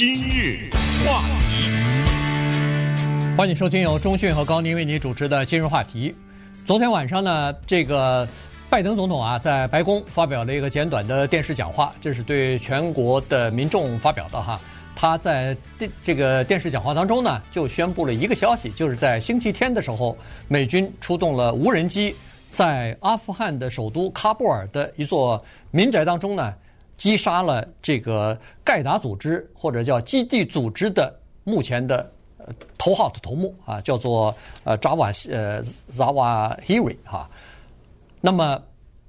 今日话题，欢迎收听由中讯和高宁为您主持的今日话题。昨天晚上呢，这个拜登总统啊，在白宫发表了一个简短的电视讲话，这是对全国的民众发表的哈。他在电这个电视讲话当中呢，就宣布了一个消息，就是在星期天的时候，美军出动了无人机，在阿富汗的首都喀布尔的一座民宅当中呢。击杀了这个盖达组织或者叫基地组织的目前的头号的头目啊，叫做呃扎瓦呃扎瓦希瑞哈。那么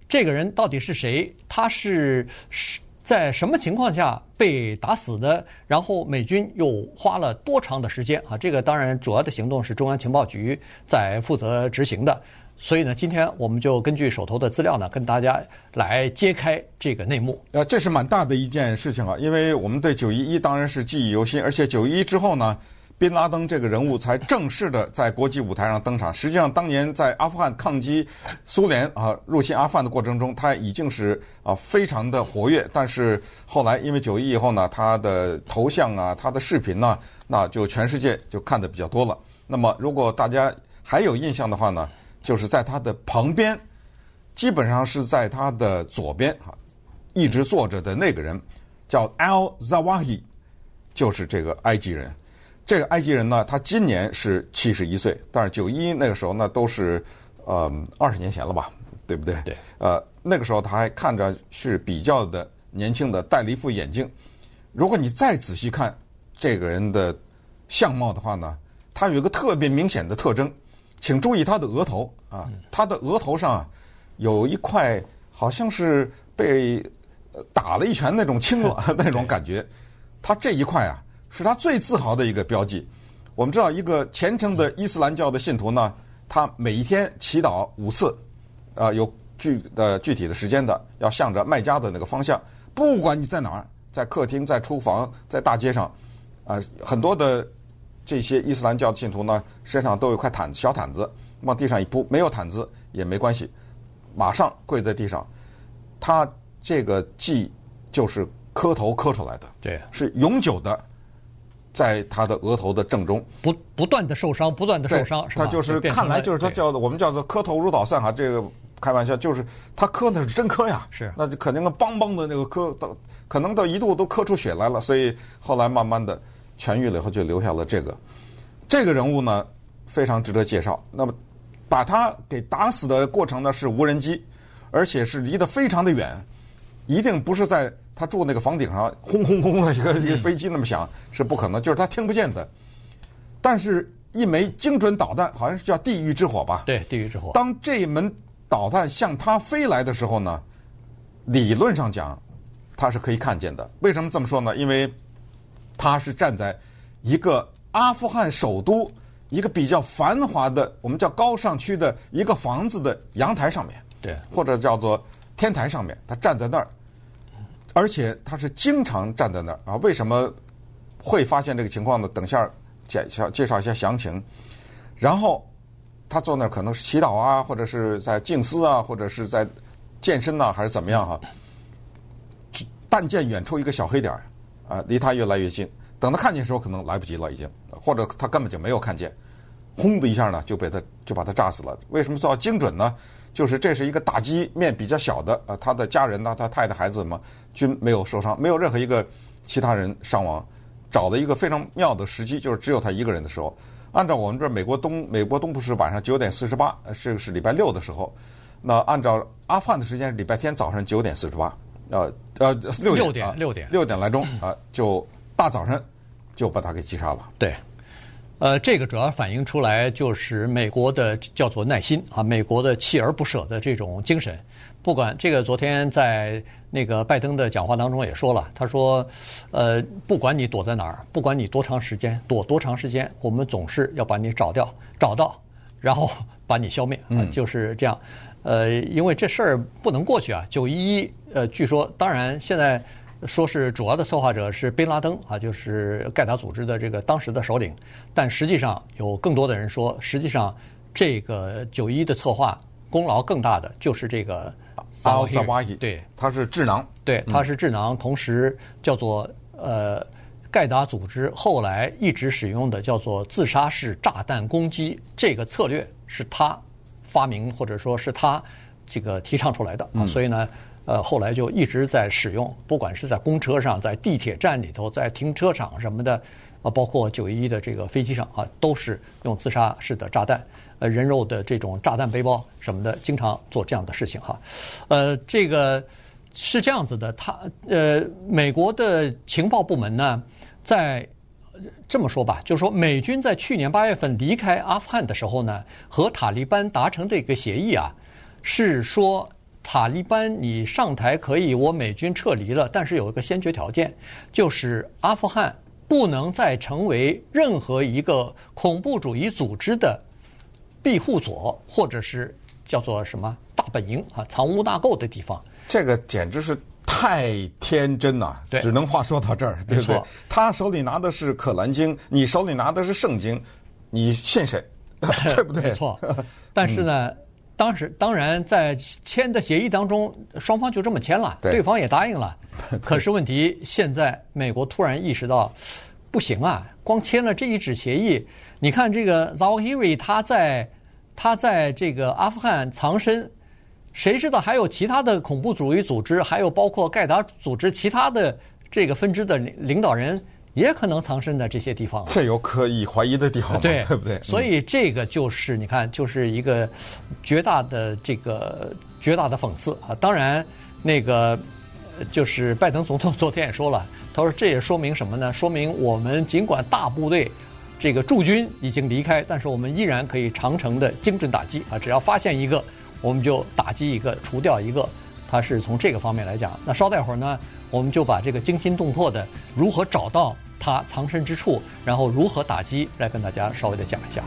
这个人到底是谁？他是是在什么情况下被打死的？然后美军又花了多长的时间啊？这个当然主要的行动是中央情报局在负责执行的。所以呢，今天我们就根据手头的资料呢，跟大家来揭开这个内幕。呃，这是蛮大的一件事情啊，因为我们对九一一当然是记忆犹新，而且九一一之后呢，宾拉登这个人物才正式的在国际舞台上登场。实际上，当年在阿富汗抗击苏联啊入侵阿富汗的过程中，他已经是啊非常的活跃。但是后来因为九一以后呢，他的头像啊，他的视频呢，那就全世界就看的比较多了。那么，如果大家还有印象的话呢？就是在他的旁边，基本上是在他的左边哈，一直坐着的那个人叫 Al Zawahiri，就是这个埃及人。这个埃及人呢，他今年是七十一岁，但是九一那个时候呢，都是呃二十年前了吧，对不对？对。呃，那个时候他还看着是比较的年轻的，戴了一副眼镜。如果你再仔细看这个人的相貌的话呢，他有一个特别明显的特征。请注意他的额头啊，他的额头上有一块好像是被打了一拳那种青了 那种感觉，他这一块啊是他最自豪的一个标记。我们知道，一个虔诚的伊斯兰教的信徒呢，他每一天祈祷五次，啊，有具呃具体的时间的，要向着麦加的那个方向。不管你在哪儿，在客厅、在厨房、在大街上，啊，很多的。这些伊斯兰教的信徒呢，身上都有块毯子，小毯子，往地上一铺，没有毯子也没关系，马上跪在地上。他这个记就是磕头磕出来的，对，是永久的，在他的额头的正中，不不断的受伤，不断的受伤？他就是看来就是他叫做我们叫做磕头如捣蒜哈，这个开玩笑，就是他磕的是真磕呀，是，那就肯定个梆梆的那个磕，到可能到一度都磕出血来了，所以后来慢慢的。痊愈了以后，就留下了这个这个人物呢，非常值得介绍。那么，把他给打死的过程呢，是无人机，而且是离得非常的远，一定不是在他住那个房顶上轰轰轰的一个一个飞机那么响，是不可能，就是他听不见的。但是，一枚精准导弹，好像是叫“地狱之火”吧？对，“地狱之火”。当这一门导弹向他飞来的时候呢，理论上讲，他是可以看见的。为什么这么说呢？因为他是站在一个阿富汗首都一个比较繁华的，我们叫高尚区的一个房子的阳台上面，对，或者叫做天台上面，他站在那儿，而且他是经常站在那儿啊。为什么会发现这个情况呢？等下介绍介绍一下详情。然后他坐那儿可能是祈祷啊，或者是在静思啊，或者是在健身呐，还是怎么样哈？但见远处一个小黑点儿。啊，离他越来越近，等他看见的时候，可能来不及了，已经，或者他根本就没有看见，轰的一下呢，就被他就把他炸死了。为什么说精准呢？就是这是一个打击面比较小的，啊，他的家人呢，他太太孩子嘛，均没有受伤，没有任何一个其他人伤亡。找了一个非常妙的时机，就是只有他一个人的时候。按照我们这美国东美国东部是晚上九点四十八，这个是礼拜六的时候。那按照阿富汗的时间是礼拜天早上九点四十八。呃呃，六点六点六点六点来钟啊，就大早晨就把他给击杀了。对，呃，这个主要反映出来就是美国的叫做耐心啊，美国的锲而不舍的这种精神。不管这个，昨天在那个拜登的讲话当中也说了，他说，呃，不管你躲在哪儿，不管你多长时间躲多长时间，我们总是要把你找掉，找到，然后把你消灭啊，就是这样。呃，因为这事儿不能过去啊！九一一，呃，据说，当然现在说是主要的策划者是宾拉登啊，就是盖达组织的这个当时的首领，但实际上有更多的人说，实际上这个九一一的策划功劳更大的就是这个阿萨瓦希，对，他是智囊，对，他是智囊，同时叫做呃盖达组织后来一直使用的叫做自杀式炸弹攻击这个策略，是他发明或者说是他这个提倡出来的啊。所以呢，呃，后来就一直在使用，不管是在公车上、在地铁站里头、在停车场什么的啊，包括九一一的这个飞机上啊，都是用自杀式的炸弹。呃，人肉的这种炸弹背包什么的，经常做这样的事情哈。呃，这个是这样子的，他呃，美国的情报部门呢，在这么说吧，就是说美军在去年八月份离开阿富汗的时候呢，和塔利班达成的一个协议啊，是说塔利班你上台可以，我美军撤离了，但是有一个先决条件，就是阿富汗不能再成为任何一个恐怖主义组织的。庇护所，或者是叫做什么大本营啊，藏污纳垢的地方，这个简直是太天真了。对，只能话说到这儿，对不对？他手里拿的是《可兰经》，你手里拿的是《圣经》，你信谁？对不对？没错。但是呢，嗯、当时当然在签的协议当中，双方就这么签了，对，对方也答应了。可是问题现在，美国突然意识到，不行啊，光签了这一纸协议。你看这个 Zawahiri 他在他在这个阿富汗藏身，谁知道还有其他的恐怖主义组织，还有包括盖达组织其他的这个分支的领导人，也可能藏身在这些地方。这有可以怀疑的地方吗？对，对不对？所以这个就是你看，就是一个绝大的这个绝大的讽刺啊！当然，那个就是拜登总统昨天也说了，他说这也说明什么呢？说明我们尽管大部队。这个驻军已经离开，但是我们依然可以长城的精准打击啊！只要发现一个，我们就打击一个，除掉一个。它是从这个方面来讲。那稍待会儿呢，我们就把这个惊心动魄的如何找到他藏身之处，然后如何打击，来跟大家稍微的讲一下。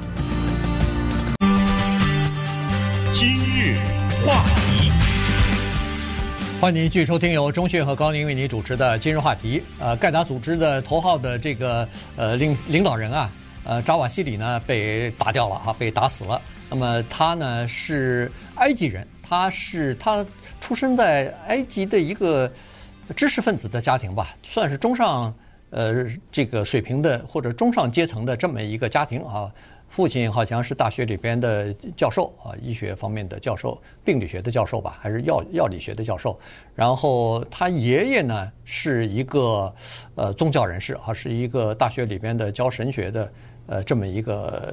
今日话题，欢迎您继续收听由中讯和高宁为您主持的《今日话题》。呃，盖达组织的头号的这个呃领领导人啊。呃，扎瓦西里呢被打掉了哈，被打死了。那么他呢是埃及人，他是他出生在埃及的一个知识分子的家庭吧，算是中上呃这个水平的或者中上阶层的这么一个家庭啊。父亲好像是大学里边的教授啊，医学方面的教授，病理学的教授吧，还是药药理学的教授。然后他爷爷呢是一个呃宗教人士啊，是一个大学里边的教神学的。呃，这么一个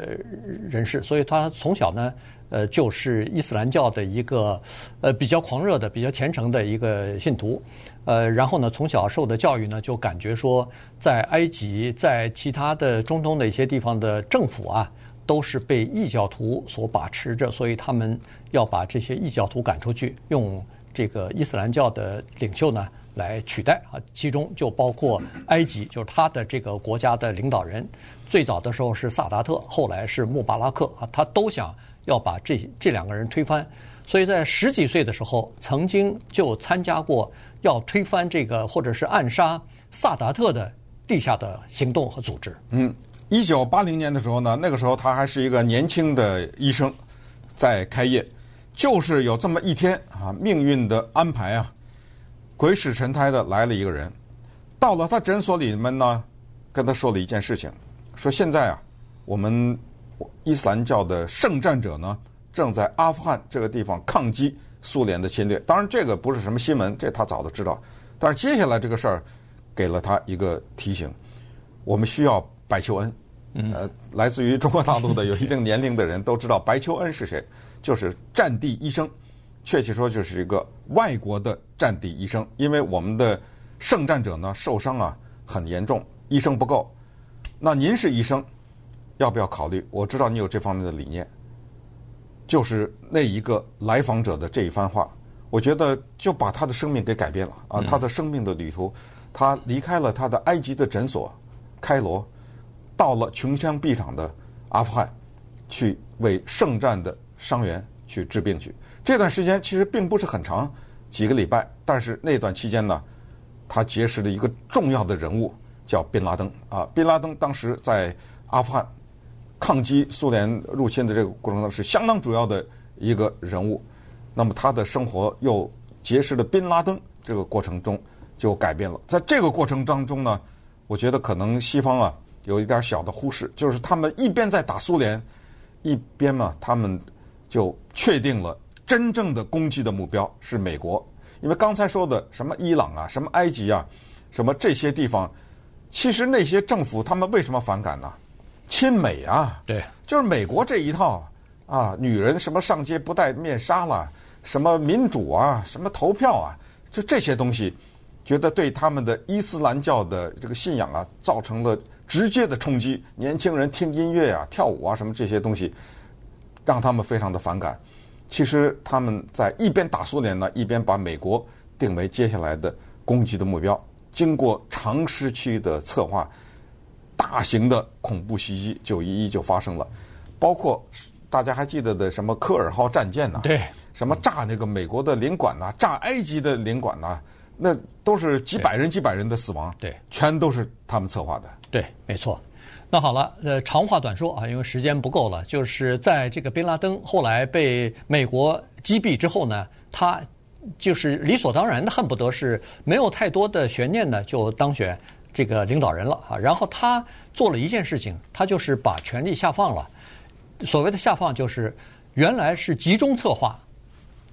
人士，所以他从小呢，呃，就是伊斯兰教的一个呃比较狂热的、比较虔诚的一个信徒，呃，然后呢，从小受的教育呢，就感觉说，在埃及、在其他的中东的一些地方的政府啊，都是被异教徒所把持着，所以他们要把这些异教徒赶出去，用这个伊斯兰教的领袖呢来取代啊，其中就包括埃及，就是他的这个国家的领导人。最早的时候是萨达特，后来是穆巴拉克啊，他都想要把这这两个人推翻，所以在十几岁的时候，曾经就参加过要推翻这个或者是暗杀萨达特的地下的行动和组织。嗯，一九八零年的时候呢，那个时候他还是一个年轻的医生，在开业，就是有这么一天啊，命运的安排啊，鬼使神差的来了一个人，到了他诊所里面呢，跟他说了一件事情。说现在啊，我们伊斯兰教的圣战者呢，正在阿富汗这个地方抗击苏联的侵略。当然，这个不是什么新闻，这他早都知道。但是接下来这个事儿给了他一个提醒：我们需要白求恩。呃，来自于中国大陆的有一定年龄的人都知道白求恩是谁，就是战地医生，确切说就是一个外国的战地医生。因为我们的圣战者呢受伤啊很严重，医生不够。那您是医生，要不要考虑？我知道你有这方面的理念，就是那一个来访者的这一番话，我觉得就把他的生命给改变了啊！他的生命的旅途，他离开了他的埃及的诊所开罗，到了穷乡僻壤的阿富汗，去为圣战的伤员去治病去。这段时间其实并不是很长，几个礼拜，但是那段期间呢，他结识了一个重要的人物。叫宾拉登啊，宾拉登当时在阿富汗抗击苏联入侵的这个过程中是相当主要的一个人物。那么他的生活又结识了宾拉登，这个过程中就改变了。在这个过程当中呢，我觉得可能西方啊有一点小的忽视，就是他们一边在打苏联，一边嘛，他们就确定了真正的攻击的目标是美国。因为刚才说的什么伊朗啊，什么埃及啊，什么这些地方，其实那些政府他们为什么反感呢？亲美啊，对，就是美国这一套啊，女人什么上街不戴面纱了，什么民主啊，什么投票啊，就这些东西，觉得对他们的伊斯兰教的这个信仰啊，造成了直接的冲击。年轻人听音乐啊、跳舞啊，什么这些东西，让他们非常的反感。其实他们在一边打苏联呢，一边把美国定为接下来的攻击的目标。经过长时期的策划，大型的恐怖袭击九一一就发生了，包括大家还记得的什么科尔号战舰呐，对，什么炸那个美国的领馆呐，炸埃及的领馆呐，那都是几百人几百人的死亡，对，全都是他们策划的。对，没错。那好了，呃，长话短说啊，因为时间不够了。就是在这个宾拉登后来被美国击毙之后呢，他就是理所当然的，恨不得是没有太多的悬念的就当选这个领导人了啊。然后他做了一件事情，他就是把权力下放了。所谓的下放，就是原来是集中策划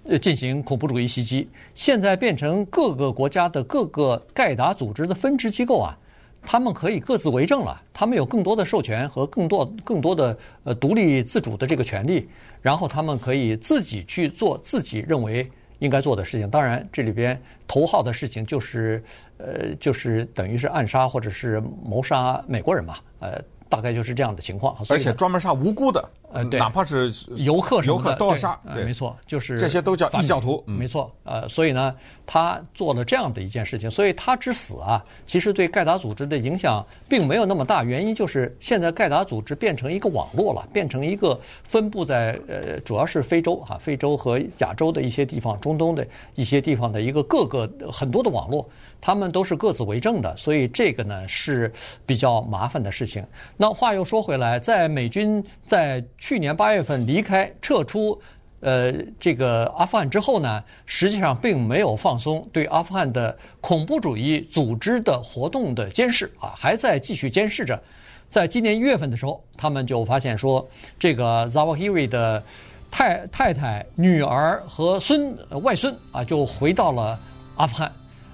呃进行恐怖主义袭击，现在变成各个国家的各个盖达组织的分支机构啊。他们可以各自为政了，他们有更多的授权和更多更多的呃独立自主的这个权利，然后他们可以自己去做自己认为应该做的事情。当然，这里边头号的事情就是呃就是等于是暗杀或者是谋杀美国人嘛，呃。大概就是这样的情况，而且专门杀无辜的，呃，对，哪怕是游客游客都要杀，对，没错，就是这些都叫异教徒，没错，呃，所以呢，他做了这样的一件事情，所以他之死啊，其实对盖达组织的影响并没有那么大，原因就是现在盖达组织变成一个网络了，变成一个分布在呃，主要是非洲啊，非洲和亚洲的一些地方，中东的一些地方的一个各个很多的网络。他们都是各自为政的，所以这个呢是比较麻烦的事情。那话又说回来，在美军在去年八月份离开撤出呃这个阿富汗之后呢，实际上并没有放松对阿富汗的恐怖主义组织的活动的监视啊，还在继续监视着。在今年一月份的时候，他们就发现说，这个 Zawahiri 的太太太、女儿和孙外孙啊，就回到了阿富汗。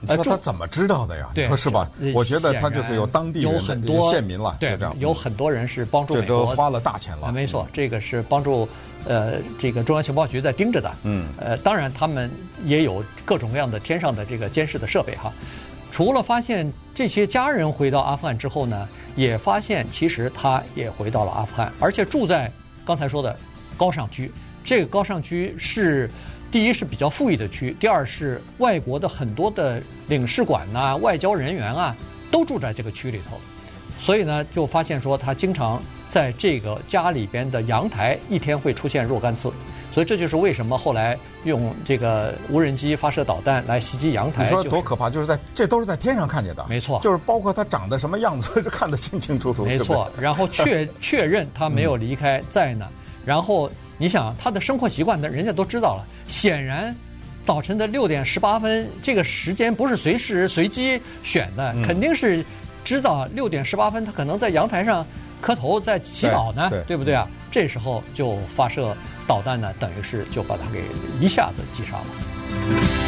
你说他怎么知道的呀？对，是吧？我觉得他就是有当地、有很多县民了，对，有很多人是帮助美国，这都花了大钱了。没错，这个是帮助呃这个中央情报局在盯着的。嗯，呃，当然他们也有各种各样的天上的这个监视的设备哈。除了发现这些家人回到阿富汗之后呢，也发现其实他也回到了阿富汗，而且住在刚才说的高尚区。这个高尚区是。第一是比较富裕的区，第二是外国的很多的领事馆呐、啊、外交人员啊，都住在这个区里头，所以呢，就发现说他经常在这个家里边的阳台一天会出现若干次，所以这就是为什么后来用这个无人机发射导弹来袭击阳台。你说多可怕？就是在这都是在天上看见的，没错，就是包括他长得什么样子，就看得清清楚楚。没错，然后确确认他没有离开在呢，然后。你想他的生活习惯，那人家都知道了。显然，早晨的六点十八分这个时间不是随时随机选的，嗯、肯定是知道六点十八分他可能在阳台上磕头在祈祷呢，对，对不对啊？嗯、这时候就发射导弹呢，等于是就把他给一下子击杀了。